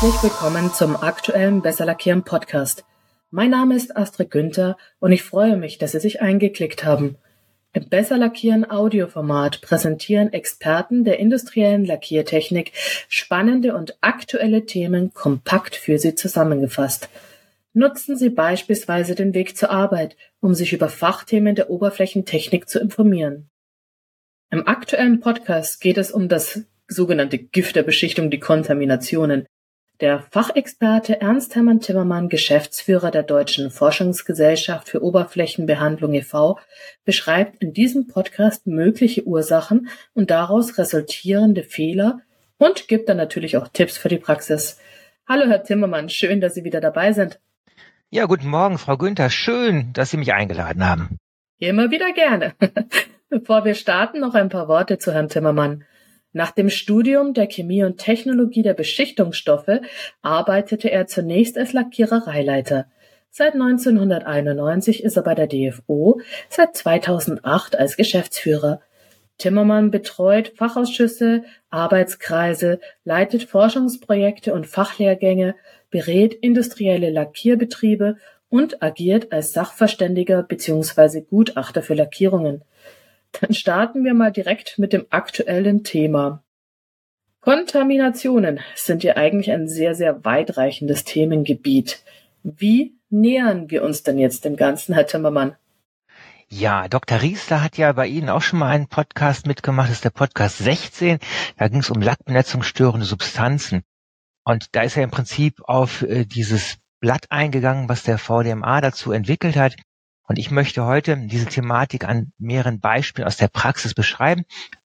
Herzlich willkommen zum aktuellen Besser Lackieren Podcast. Mein Name ist Astrid Günther und ich freue mich, dass Sie sich eingeklickt haben. Im Besser Lackieren Audioformat präsentieren Experten der industriellen Lackiertechnik spannende und aktuelle Themen kompakt für Sie zusammengefasst. Nutzen Sie beispielsweise den Weg zur Arbeit, um sich über Fachthemen der Oberflächentechnik zu informieren. Im aktuellen Podcast geht es um das sogenannte Gift der Beschichtung, die Kontaminationen. Der Fachexperte Ernst Hermann Timmermann, Geschäftsführer der Deutschen Forschungsgesellschaft für Oberflächenbehandlung e.V., beschreibt in diesem Podcast mögliche Ursachen und daraus resultierende Fehler und gibt dann natürlich auch Tipps für die Praxis. Hallo, Herr Timmermann, schön, dass Sie wieder dabei sind. Ja, guten Morgen, Frau Günther. Schön, dass Sie mich eingeladen haben. Immer wieder gerne. Bevor wir starten, noch ein paar Worte zu Herrn Timmermann. Nach dem Studium der Chemie und Technologie der Beschichtungsstoffe arbeitete er zunächst als Lackierereileiter. Seit 1991 ist er bei der DFO, seit 2008 als Geschäftsführer. Timmermann betreut Fachausschüsse, Arbeitskreise, leitet Forschungsprojekte und Fachlehrgänge, berät industrielle Lackierbetriebe und agiert als Sachverständiger bzw. Gutachter für Lackierungen. Dann starten wir mal direkt mit dem aktuellen Thema. Kontaminationen sind ja eigentlich ein sehr, sehr weitreichendes Themengebiet. Wie nähern wir uns denn jetzt dem Ganzen, Herr Timmermann? Ja, Dr. Riesler hat ja bei Ihnen auch schon mal einen Podcast mitgemacht, das ist der Podcast 16. Da ging es um lackbenetzungsstörende Substanzen. Und da ist er im Prinzip auf äh, dieses Blatt eingegangen, was der VDMA dazu entwickelt hat. Und ich möchte heute diese Thematik an mehreren Beispielen aus der Praxis beschreiben.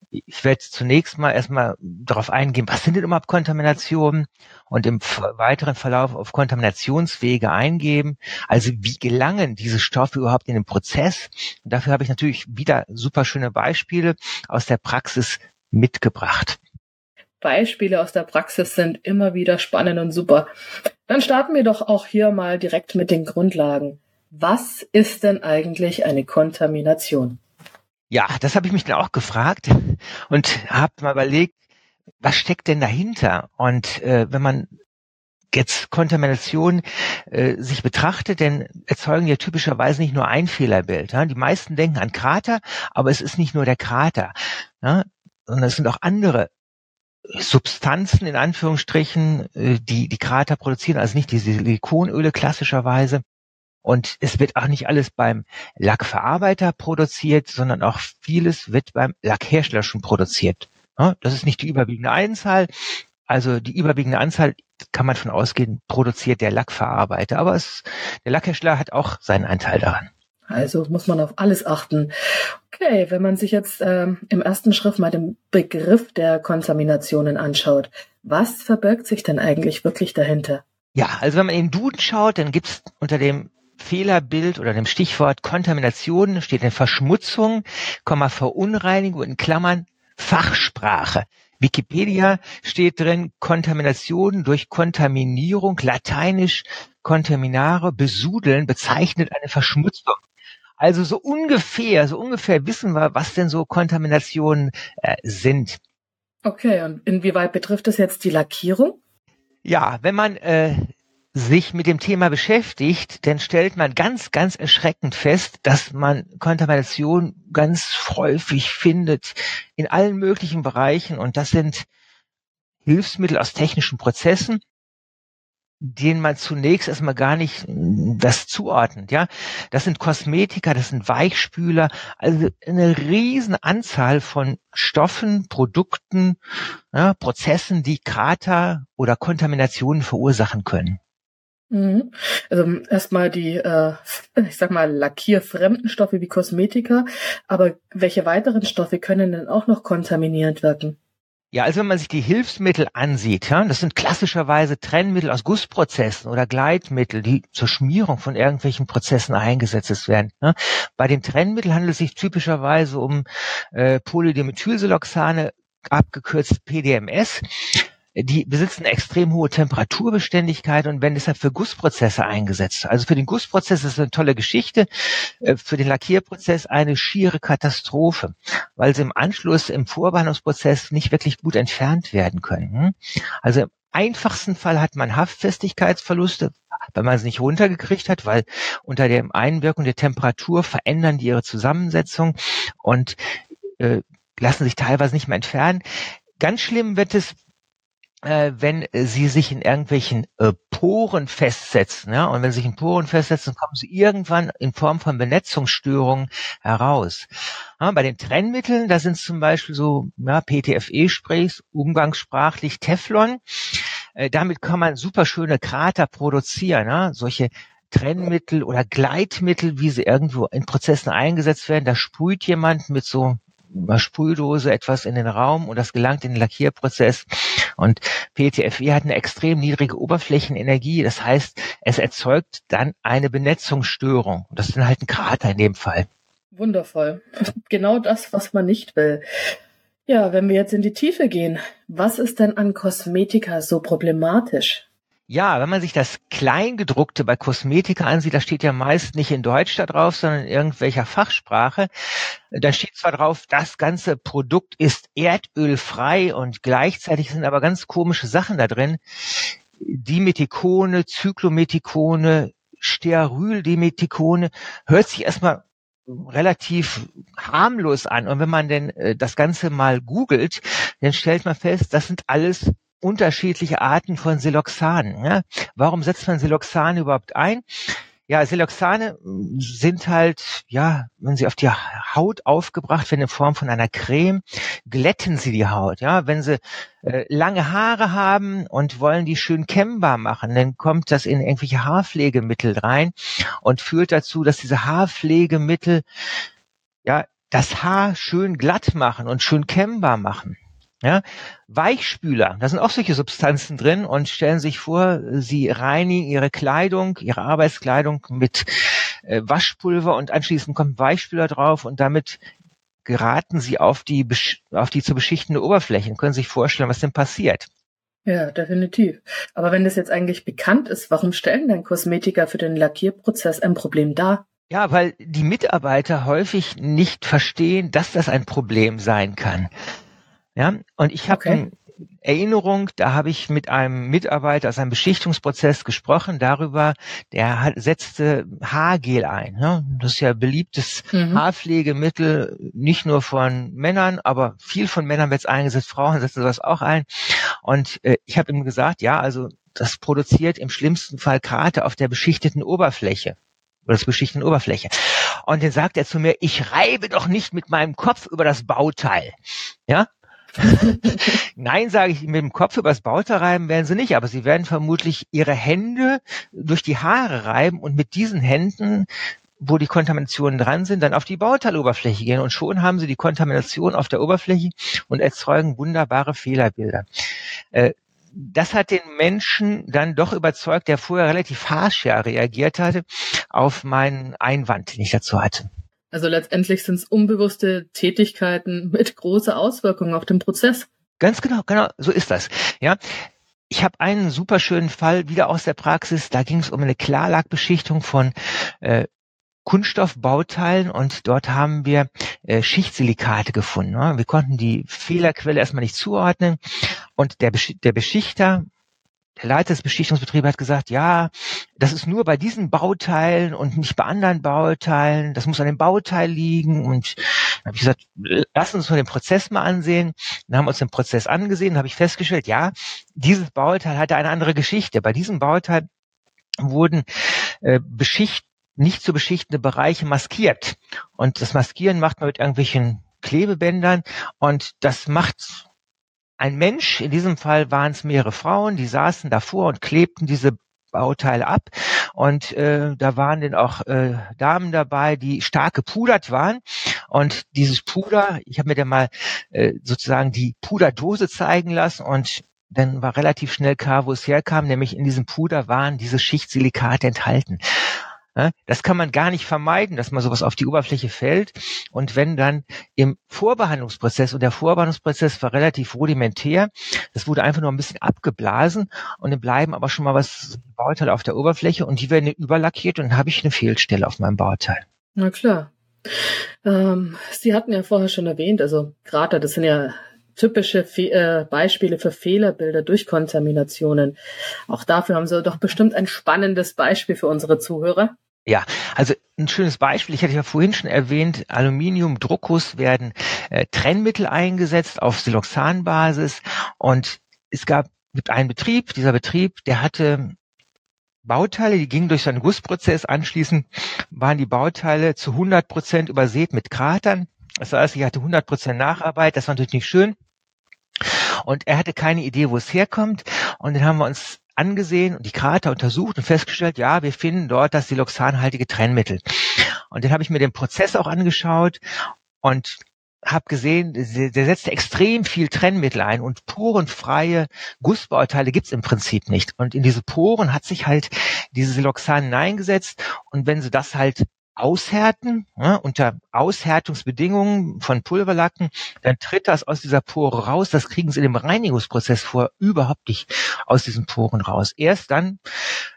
Ich werde zunächst mal erstmal darauf eingehen, was sind denn überhaupt Kontaminationen und im weiteren Verlauf auf Kontaminationswege eingeben. Also wie gelangen diese Stoffe überhaupt in den Prozess? Und dafür habe ich natürlich wieder super schöne Beispiele aus der Praxis mitgebracht. Beispiele aus der Praxis sind immer wieder spannend und super. Dann starten wir doch auch hier mal direkt mit den Grundlagen. Was ist denn eigentlich eine Kontamination? Ja, das habe ich mich dann auch gefragt und habe mal überlegt, was steckt denn dahinter? Und äh, wenn man jetzt Kontamination äh, sich betrachtet, dann erzeugen ja typischerweise nicht nur ein Fehlerbild. Ja? Die meisten denken an Krater, aber es ist nicht nur der Krater, ja? sondern es sind auch andere Substanzen in Anführungsstrichen, äh, die die Krater produzieren, also nicht die Silikonöle klassischerweise, und es wird auch nicht alles beim Lackverarbeiter produziert, sondern auch vieles wird beim Lackhersteller schon produziert. Das ist nicht die überwiegende Anzahl. Also die überwiegende Anzahl kann man von ausgehen, produziert der Lackverarbeiter. Aber es, der Lackhersteller hat auch seinen Anteil daran. Also muss man auf alles achten. Okay, wenn man sich jetzt ähm, im ersten Schritt mal den Begriff der Kontaminationen anschaut, was verbirgt sich denn eigentlich wirklich dahinter? Ja, also wenn man in den Duden schaut, dann gibt's unter dem Fehlerbild oder dem Stichwort Kontamination steht eine Verschmutzung, Verunreinigung in Klammern Fachsprache. Wikipedia steht drin Kontamination durch Kontaminierung, lateinisch contaminare, besudeln, bezeichnet eine Verschmutzung. Also so ungefähr, so ungefähr wissen wir, was denn so Kontaminationen äh, sind. Okay, und inwieweit betrifft das jetzt die Lackierung? Ja, wenn man äh, sich mit dem Thema beschäftigt, dann stellt man ganz, ganz erschreckend fest, dass man Kontamination ganz häufig findet in allen möglichen Bereichen und das sind Hilfsmittel aus technischen Prozessen, denen man zunächst erstmal gar nicht das zuordnet, ja. Das sind Kosmetika, das sind Weichspüler, also eine riesen Anzahl von Stoffen, Produkten, ja, Prozessen, die Krater oder Kontaminationen verursachen können. Mhm. Also erstmal die, äh, ich sag mal, lackierfremden Stoffe wie Kosmetika, aber welche weiteren Stoffe können denn auch noch kontaminierend wirken? Ja, also wenn man sich die Hilfsmittel ansieht, ja, das sind klassischerweise Trennmittel aus Gussprozessen oder Gleitmittel, die zur Schmierung von irgendwelchen Prozessen eingesetzt werden. Ja. Bei den Trennmitteln handelt es sich typischerweise um äh, Polydimethylsiloxane, abgekürzt PDMS die besitzen extrem hohe Temperaturbeständigkeit und werden deshalb für Gussprozesse eingesetzt. Also für den Gussprozess ist eine tolle Geschichte, äh, für den Lackierprozess eine schiere Katastrophe, weil sie im Anschluss im Vorbehandlungsprozess nicht wirklich gut entfernt werden können. Also einfachsten Fall hat man Haftfestigkeitsverluste, wenn man es nicht runtergekriegt hat, weil unter der Einwirkung der Temperatur verändern die ihre Zusammensetzung und äh, lassen sich teilweise nicht mehr entfernen. Ganz schlimm wird es, äh, wenn sie sich in irgendwelchen äh, Poren festsetzen. Ja? Und wenn sie sich in Poren festsetzen, kommen sie irgendwann in Form von Benetzungsstörungen heraus. Ja, bei den Trennmitteln, da sind zum Beispiel so ja, PTFE-Sprays, umgangssprachlich Teflon. Äh, damit kann man super schöne Krater produzieren. Ja? Solche Trennmittel oder Gleitmittel, wie sie irgendwo in Prozessen eingesetzt werden. Da sprüht jemand mit so einer Sprühdose etwas in den Raum und das gelangt in den Lackierprozess. Und PTFE hat eine extrem niedrige Oberflächenenergie. Das heißt, es erzeugt dann eine Benetzungsstörung. Das ist dann halt ein Krater in dem Fall. Wundervoll. Genau das, was man nicht will. Ja, wenn wir jetzt in die Tiefe gehen, was ist denn an Kosmetika so problematisch? Ja, wenn man sich das Kleingedruckte bei Kosmetika ansieht, da steht ja meist nicht in Deutsch da drauf, sondern in irgendwelcher Fachsprache. Da steht zwar drauf, das ganze Produkt ist erdölfrei und gleichzeitig sind aber ganz komische Sachen da drin. Dimethikone, Zyklomethikone, Stearyldimethikone, hört sich erstmal relativ harmlos an. Und wenn man denn äh, das Ganze mal googelt, dann stellt man fest, das sind alles unterschiedliche Arten von Siloxanen. Ja? Warum setzt man Siloxane überhaupt ein? Ja, Siloxane sind halt, ja, wenn sie auf die Haut aufgebracht werden in Form von einer Creme, glätten sie die Haut. Ja, wenn sie äh, lange Haare haben und wollen die schön kämmbar machen, dann kommt das in irgendwelche Haarpflegemittel rein und führt dazu, dass diese Haarpflegemittel ja das Haar schön glatt machen und schön kämmbar machen. Ja, Weichspüler, da sind auch solche Substanzen drin und stellen sich vor, sie reinigen ihre Kleidung, ihre Arbeitskleidung mit äh, Waschpulver und anschließend kommt Weichspüler drauf und damit geraten sie auf die, auf die zu beschichtende Oberfläche und können sich vorstellen, was denn passiert. Ja, definitiv. Aber wenn das jetzt eigentlich bekannt ist, warum stellen denn Kosmetiker für den Lackierprozess ein Problem dar? Ja, weil die Mitarbeiter häufig nicht verstehen, dass das ein Problem sein kann. Ja, und ich habe okay. Erinnerung, da habe ich mit einem Mitarbeiter aus einem Beschichtungsprozess gesprochen darüber, der hat, setzte Haargel ein. Ja? Das ist ja beliebtes mhm. Haarpflegemittel, nicht nur von Männern, aber viel von Männern wird es eingesetzt, Frauen setzen sowas auch ein. Und äh, ich habe ihm gesagt, ja, also das produziert im schlimmsten Fall Krater auf der beschichteten Oberfläche oder das beschichteten Oberfläche. Und dann sagt er zu mir, ich reibe doch nicht mit meinem Kopf über das Bauteil. Ja, Nein, sage ich, mit dem Kopf übers Bauteil reiben werden sie nicht, aber sie werden vermutlich ihre Hände durch die Haare reiben und mit diesen Händen wo die Kontaminationen dran sind, dann auf die Bauteiloberfläche gehen und schon haben sie die Kontamination auf der Oberfläche und erzeugen wunderbare Fehlerbilder. Äh, das hat den Menschen dann doch überzeugt, der vorher relativ harsch ja reagiert hatte, auf meinen Einwand, den ich dazu hatte. Also letztendlich sind es unbewusste Tätigkeiten mit großer Auswirkung auf den Prozess. Ganz genau, genau, so ist das. Ja, ich habe einen super schönen Fall wieder aus der Praxis. Da ging es um eine Klarlackbeschichtung von äh, Kunststoffbauteilen und dort haben wir äh, Schichtsilikate gefunden. Ne? Wir konnten die Fehlerquelle erstmal nicht zuordnen und der, Besch der Beschichter der Leiter des Beschichtungsbetriebs hat gesagt, ja, das ist nur bei diesen Bauteilen und nicht bei anderen Bauteilen. Das muss an dem Bauteil liegen. Und dann habe ich gesagt, lass uns mal den Prozess mal ansehen. Dann haben wir uns den Prozess angesehen, habe ich festgestellt, ja, dieses Bauteil hatte eine andere Geschichte. Bei diesem Bauteil wurden äh, beschicht nicht zu beschichtende Bereiche maskiert. Und das Maskieren macht man mit irgendwelchen Klebebändern und das macht ein Mensch, in diesem Fall waren es mehrere Frauen, die saßen davor und klebten diese Bauteile ab. Und äh, da waren dann auch äh, Damen dabei, die stark gepudert waren. Und dieses Puder, ich habe mir dann mal äh, sozusagen die Puderdose zeigen lassen und dann war relativ schnell klar, wo es herkam, nämlich in diesem Puder waren diese Schichtsilikate enthalten. Das kann man gar nicht vermeiden, dass man sowas auf die Oberfläche fällt. Und wenn dann im Vorbehandlungsprozess, und der Vorbehandlungsprozess war relativ rudimentär, das wurde einfach nur ein bisschen abgeblasen und dann bleiben aber schon mal was Bauteile auf der Oberfläche und die werden überlackiert und dann habe ich eine Fehlstelle auf meinem Bauteil. Na klar. Ähm, Sie hatten ja vorher schon erwähnt, also Krater, das sind ja typische Fe äh, Beispiele für Fehlerbilder durch Kontaminationen. Auch dafür haben Sie doch bestimmt ein spannendes Beispiel für unsere Zuhörer. Ja, also ein schönes Beispiel, ich hatte ja vorhin schon erwähnt, Aluminiumdruckus werden äh, Trennmittel eingesetzt auf Siloxanbasis und es gab gibt einen Betrieb, dieser Betrieb, der hatte Bauteile, die gingen durch seinen Gussprozess. Anschließend waren die Bauteile zu 100 Prozent übersät mit Kratern. Das heißt, ich hatte 100 Prozent Nacharbeit. Das war natürlich nicht schön. Und er hatte keine Idee, wo es herkommt. Und dann haben wir uns angesehen und die Krater untersucht und festgestellt, ja, wir finden dort das siloxanhaltige Trennmittel. Und dann habe ich mir den Prozess auch angeschaut und habe gesehen, der setzt extrem viel Trennmittel ein und porenfreie Gussbauteile gibt's im Prinzip nicht. Und in diese Poren hat sich halt diese Siloxan hineingesetzt und wenn sie das halt aushärten, ja, unter Aushärtungsbedingungen von Pulverlacken, dann tritt das aus dieser Pore raus. Das kriegen sie in dem Reinigungsprozess vor überhaupt nicht aus diesen Poren raus. Erst dann,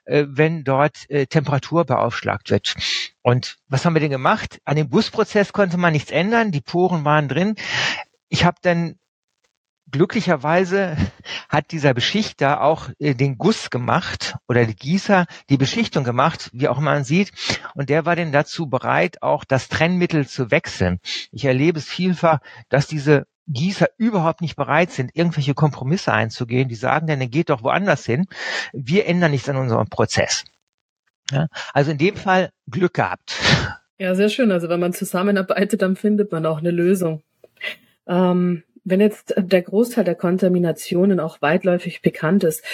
äh, wenn dort äh, Temperatur beaufschlagt wird. Und was haben wir denn gemacht? An dem Gussprozess konnte man nichts ändern. Die Poren waren drin. Ich habe dann glücklicherweise hat dieser Beschichter auch äh, den Guss gemacht oder die Gießer die Beschichtung gemacht, wie auch man sieht. Und der war denn dazu bereit, auch das Trennmittel zu wechseln. Ich erlebe es vielfach, dass diese Gießer überhaupt nicht bereit sind, irgendwelche Kompromisse einzugehen. Die sagen dann, geht doch woanders hin. Wir ändern nichts an unserem Prozess. Ja, also in dem Fall Glück gehabt. Ja, sehr schön. Also wenn man zusammenarbeitet, dann findet man auch eine Lösung. Ähm, wenn jetzt der Großteil der Kontaminationen auch weitläufig bekannt ist,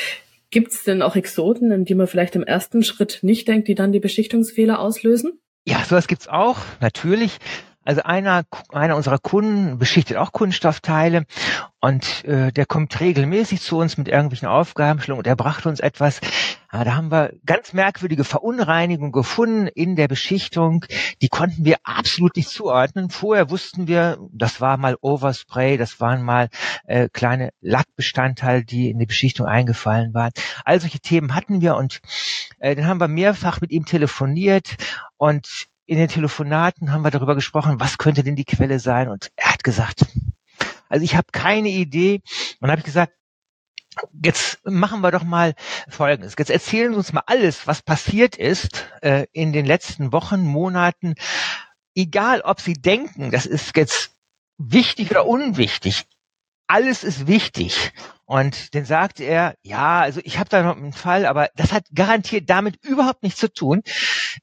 gibt es denn auch Exoten, in die man vielleicht im ersten Schritt nicht denkt, die dann die Beschichtungsfehler auslösen? Ja, sowas gibt's auch, natürlich. Also einer, einer unserer Kunden beschichtet auch Kunststoffteile und äh, der kommt regelmäßig zu uns mit irgendwelchen Aufgabenstellungen und er brachte uns etwas. Ja, da haben wir ganz merkwürdige Verunreinigungen gefunden in der Beschichtung. Die konnten wir absolut nicht zuordnen. Vorher wussten wir, das war mal Overspray, das waren mal äh, kleine Lackbestandteile, die in die Beschichtung eingefallen waren. All solche Themen hatten wir und äh, dann haben wir mehrfach mit ihm telefoniert und in den Telefonaten haben wir darüber gesprochen, was könnte denn die Quelle sein? Und er hat gesagt, also ich habe keine Idee. Und habe ich gesagt, jetzt machen wir doch mal Folgendes. Jetzt erzählen Sie uns mal alles, was passiert ist äh, in den letzten Wochen, Monaten. Egal, ob Sie denken, das ist jetzt wichtig oder unwichtig. Alles ist wichtig. Und dann sagt er, ja, also ich habe da noch einen Fall, aber das hat garantiert damit überhaupt nichts zu tun.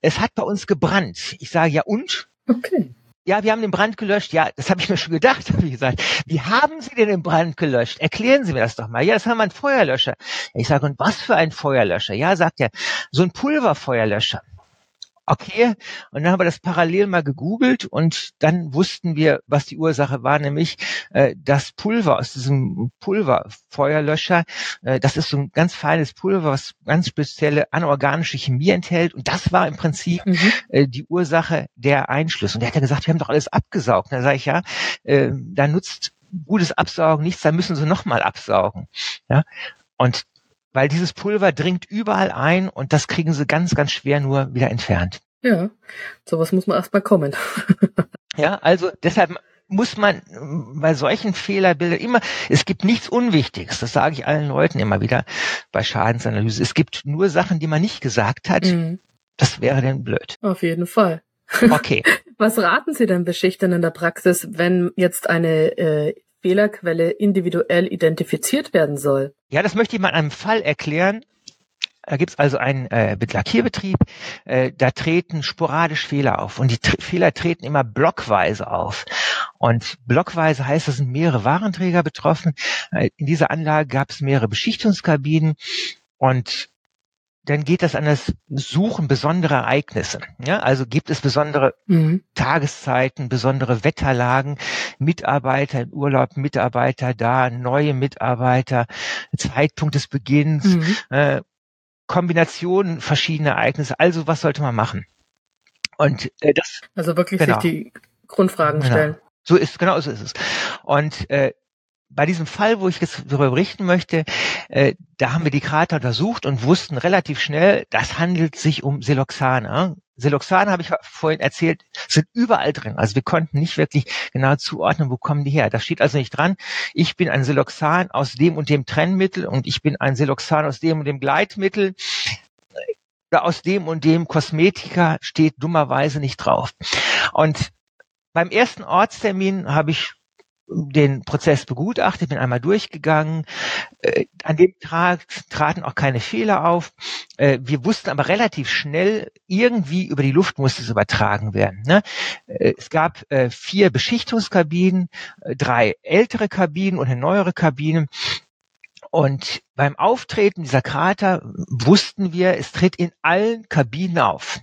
Es hat bei uns gebrannt. Ich sage, ja und? Okay. Ja, wir haben den Brand gelöscht. Ja, das habe ich mir schon gedacht, habe ich gesagt. Wie haben Sie denn den Brand gelöscht? Erklären Sie mir das doch mal. Ja, das haben wir einen Feuerlöscher. Ich sage, und was für ein Feuerlöscher? Ja, sagt er, so ein Pulverfeuerlöscher okay. Und dann haben wir das parallel mal gegoogelt und dann wussten wir, was die Ursache war, nämlich äh, das Pulver aus diesem Pulverfeuerlöscher, äh, das ist so ein ganz feines Pulver, was ganz spezielle anorganische Chemie enthält. Und das war im Prinzip mhm. äh, die Ursache der Einschlüsse. Und der hat ja gesagt, wir haben doch alles abgesaugt. Und da sage ich, ja, äh, da nutzt gutes Absaugen nichts, da müssen sie nochmal absaugen. Ja. Und weil dieses Pulver dringt überall ein und das kriegen sie ganz, ganz schwer nur wieder entfernt. Ja, sowas muss man erstmal kommen. ja, also deshalb muss man bei solchen Fehlerbildern immer, es gibt nichts Unwichtiges, das sage ich allen Leuten immer wieder bei Schadensanalyse. Es gibt nur Sachen, die man nicht gesagt hat. Mhm. Das wäre denn blöd. Auf jeden Fall. Okay. Was raten Sie denn Beschichtern in der Praxis, wenn jetzt eine äh, Fehlerquelle individuell identifiziert werden soll? Ja, das möchte ich mal in einem Fall erklären. Da gibt's also einen äh, Lackierbetrieb, äh, da treten sporadisch Fehler auf und die Tr Fehler treten immer blockweise auf. Und blockweise heißt, es sind mehrere Warenträger betroffen. Äh, in dieser Anlage gab es mehrere Beschichtungskabinen und dann geht das an das Suchen besonderer Ereignisse. Ja, also gibt es besondere mhm. Tageszeiten, besondere Wetterlagen, Mitarbeiter im Urlaub, Mitarbeiter da, neue Mitarbeiter, Zeitpunkt des Beginns, mhm. äh, Kombinationen verschiedener Ereignisse. Also was sollte man machen? Und äh, das also wirklich genau. sich die Grundfragen genau. stellen. So ist genau so ist es. Und äh, bei diesem Fall, wo ich jetzt darüber berichten möchte, äh, da haben wir die Krater untersucht und wussten relativ schnell, das handelt sich um Siloxane. Siloxane, habe ich vorhin erzählt, sind überall drin. Also wir konnten nicht wirklich genau zuordnen, wo kommen die her. Da steht also nicht dran, ich bin ein Siloxan aus dem und dem Trennmittel und ich bin ein Siloxan aus dem und dem Gleitmittel oder aus dem und dem Kosmetika steht dummerweise nicht drauf. Und beim ersten Ortstermin habe ich den Prozess begutachtet, bin einmal durchgegangen. Äh, an dem Tag traten auch keine Fehler auf. Äh, wir wussten aber relativ schnell, irgendwie über die Luft musste es übertragen werden. Ne? Äh, es gab äh, vier Beschichtungskabinen, äh, drei ältere Kabinen und eine neuere Kabine. Und beim Auftreten dieser Krater wussten wir, es tritt in allen Kabinen auf.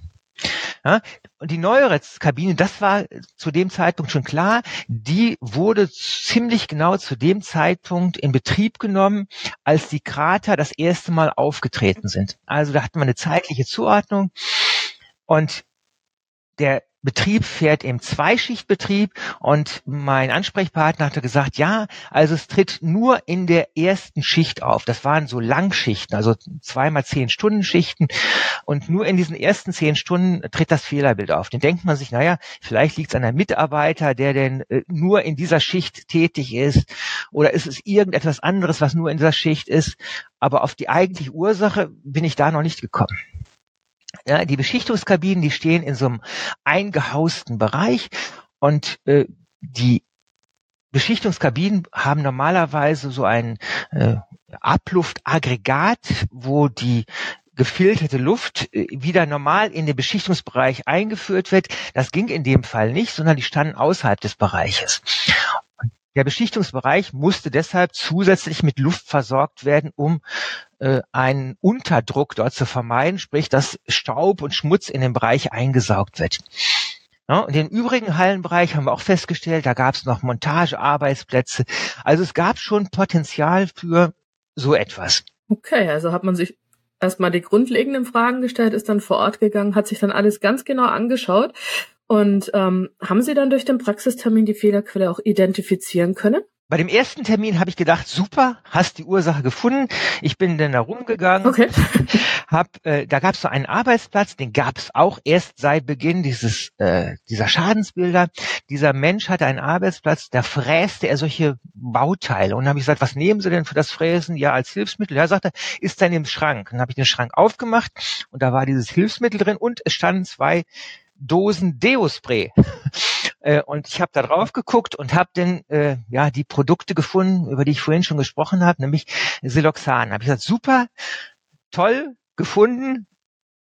Ja, und die neuere Kabine, das war zu dem Zeitpunkt schon klar, die wurde ziemlich genau zu dem Zeitpunkt in Betrieb genommen, als die Krater das erste Mal aufgetreten sind. Also da hatten wir eine zeitliche Zuordnung und der Betrieb fährt im Zweischichtbetrieb und mein Ansprechpartner hatte gesagt, ja, also es tritt nur in der ersten Schicht auf. Das waren so Langschichten, also zweimal zehn Stunden Schichten und nur in diesen ersten zehn Stunden tritt das Fehlerbild auf. Dann denkt man sich, naja, vielleicht liegt es an einem Mitarbeiter, der denn äh, nur in dieser Schicht tätig ist oder ist es irgendetwas anderes, was nur in dieser Schicht ist. Aber auf die eigentliche Ursache bin ich da noch nicht gekommen. Ja, die Beschichtungskabinen, die stehen in so einem eingehausten Bereich und äh, die Beschichtungskabinen haben normalerweise so ein äh, Abluftaggregat, wo die gefilterte Luft äh, wieder normal in den Beschichtungsbereich eingeführt wird. Das ging in dem Fall nicht, sondern die standen außerhalb des Bereiches. Der Beschichtungsbereich musste deshalb zusätzlich mit Luft versorgt werden, um äh, einen Unterdruck dort zu vermeiden, sprich, dass Staub und Schmutz in den Bereich eingesaugt wird. Ja, und den übrigen Hallenbereich haben wir auch festgestellt, da gab es noch Montagearbeitsplätze. Also es gab schon Potenzial für so etwas. Okay, also hat man sich erstmal die grundlegenden Fragen gestellt, ist dann vor Ort gegangen, hat sich dann alles ganz genau angeschaut und ähm, haben Sie dann durch den Praxistermin die Fehlerquelle auch identifizieren können? Bei dem ersten Termin habe ich gedacht, super, hast die Ursache gefunden. Ich bin dann da rumgegangen. Okay. Hab, äh, da gab es so einen Arbeitsplatz, den gab es auch erst seit Beginn dieses äh, dieser Schadensbilder. Dieser Mensch hatte einen Arbeitsplatz, da fräste er solche Bauteile. Und dann habe ich gesagt, was nehmen Sie denn für das Fräsen? Ja, als Hilfsmittel. Ja, sagte, ist dann im Schrank. Dann habe ich den Schrank aufgemacht und da war dieses Hilfsmittel drin und es standen zwei Dosen Deo-Spray. Äh, und ich habe da drauf geguckt und habe dann äh, ja die Produkte gefunden, über die ich vorhin schon gesprochen habe, nämlich Siloxan. Habe ich gesagt, super, toll gefunden,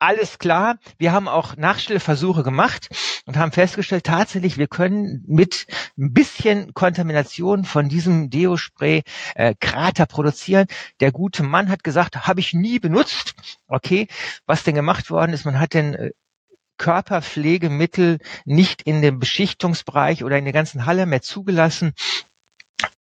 alles klar. Wir haben auch Nachstellversuche gemacht und haben festgestellt, tatsächlich, wir können mit ein bisschen Kontamination von diesem Deo-Spray äh, Krater produzieren. Der gute Mann hat gesagt, habe ich nie benutzt. Okay, was denn gemacht worden ist, man hat den äh, Körperpflegemittel nicht in dem Beschichtungsbereich oder in der ganzen Halle mehr zugelassen.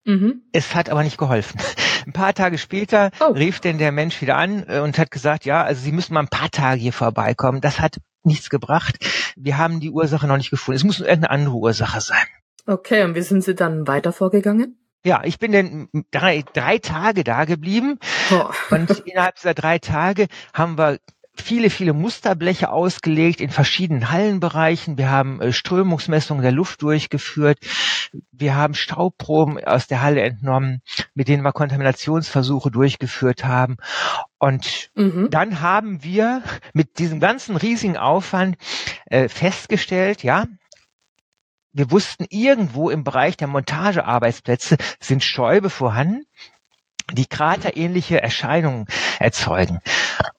Mhm. Es hat aber nicht geholfen. Ein paar Tage später oh. rief denn der Mensch wieder an äh, und hat gesagt, ja, also Sie müssen mal ein paar Tage hier vorbeikommen. Das hat nichts gebracht. Wir haben die Ursache noch nicht gefunden. Es muss irgendeine andere Ursache sein. Okay, und wie sind Sie dann weiter vorgegangen? Ja, ich bin dann drei, drei Tage da geblieben oh. und innerhalb dieser drei Tage haben wir viele, viele Musterbleche ausgelegt in verschiedenen Hallenbereichen. Wir haben äh, Strömungsmessungen der Luft durchgeführt. Wir haben Staubproben aus der Halle entnommen, mit denen wir Kontaminationsversuche durchgeführt haben. Und mhm. dann haben wir mit diesem ganzen riesigen Aufwand äh, festgestellt, ja, wir wussten irgendwo im Bereich der Montagearbeitsplätze sind Stäube vorhanden die kraterähnliche Erscheinungen erzeugen.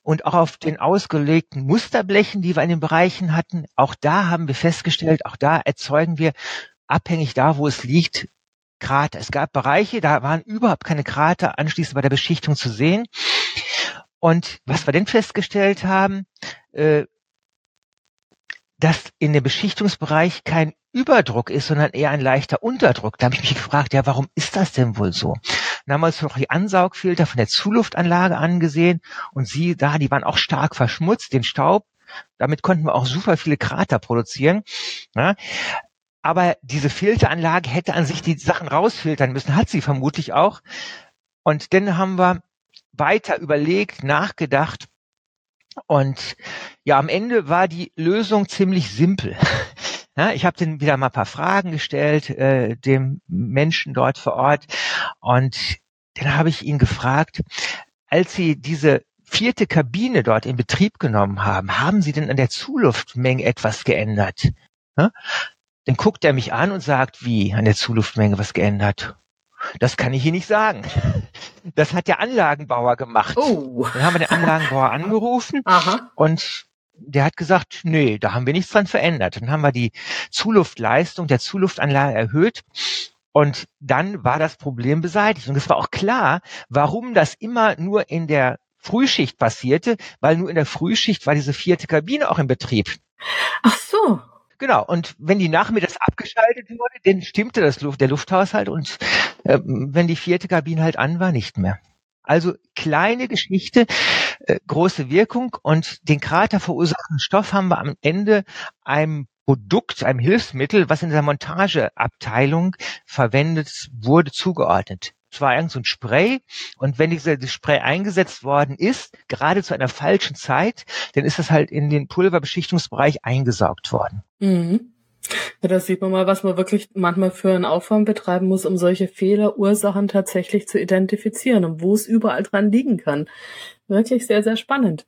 Und auch auf den ausgelegten Musterblechen, die wir in den Bereichen hatten, auch da haben wir festgestellt, auch da erzeugen wir, abhängig da, wo es liegt, Krater. Es gab Bereiche, da waren überhaupt keine Krater anschließend bei der Beschichtung zu sehen. Und was wir denn festgestellt haben, äh, dass in dem Beschichtungsbereich kein Überdruck ist, sondern eher ein leichter Unterdruck. Da habe ich mich gefragt, ja, warum ist das denn wohl so? Dann haben wir uns noch die Ansaugfilter von der Zuluftanlage angesehen und sie da, die waren auch stark verschmutzt, den Staub. Damit konnten wir auch super viele Krater produzieren. Ja. Aber diese Filteranlage hätte an sich die Sachen rausfiltern müssen, hat sie vermutlich auch. Und dann haben wir weiter überlegt, nachgedacht. Und ja, am Ende war die Lösung ziemlich simpel. Ja, ich habe dann wieder mal ein paar Fragen gestellt, äh, dem Menschen dort vor Ort. Und dann habe ich ihn gefragt, als Sie diese vierte Kabine dort in Betrieb genommen haben, haben Sie denn an der Zuluftmenge etwas geändert? Ja? Dann guckt er mich an und sagt, wie an der Zuluftmenge was geändert? Das kann ich Ihnen nicht sagen. Das hat der Anlagenbauer gemacht. Oh. Dann haben wir den Anlagenbauer angerufen Aha. und der hat gesagt, nee, da haben wir nichts dran verändert. Dann haben wir die Zuluftleistung der Zuluftanlage erhöht und dann war das Problem beseitigt. Und es war auch klar, warum das immer nur in der Frühschicht passierte, weil nur in der Frühschicht war diese vierte Kabine auch in Betrieb. Ach so. Genau, und wenn die nachmittags abgeschaltet wurde, dann stimmte das Luft, der Lufthaushalt und äh, wenn die vierte Kabine halt an war, nicht mehr. Also kleine Geschichte, äh, große Wirkung und den Krater verursachenden Stoff haben wir am Ende einem Produkt, einem Hilfsmittel, was in der Montageabteilung verwendet wurde, zugeordnet. Es war irgend so ein Spray und wenn dieses Spray eingesetzt worden ist, gerade zu einer falschen Zeit, dann ist das halt in den Pulverbeschichtungsbereich eingesaugt worden. Mhm. Ja, da sieht man mal, was man wirklich manchmal für einen Aufwand betreiben muss, um solche Fehlerursachen tatsächlich zu identifizieren und wo es überall dran liegen kann. Wirklich sehr, sehr spannend.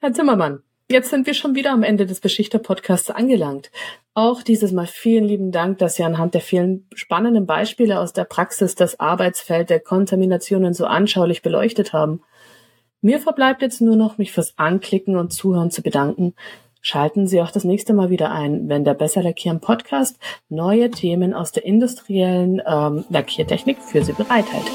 Herr Zimmermann, jetzt sind wir schon wieder am Ende des Beschichter-Podcasts angelangt. Auch dieses Mal vielen lieben Dank, dass Sie anhand der vielen spannenden Beispiele aus der Praxis das Arbeitsfeld der Kontaminationen so anschaulich beleuchtet haben. Mir verbleibt jetzt nur noch, mich fürs Anklicken und Zuhören zu bedanken. Schalten Sie auch das nächste Mal wieder ein, wenn der Besser Lackieren Podcast neue Themen aus der industriellen ähm, Lackiertechnik für Sie bereithält.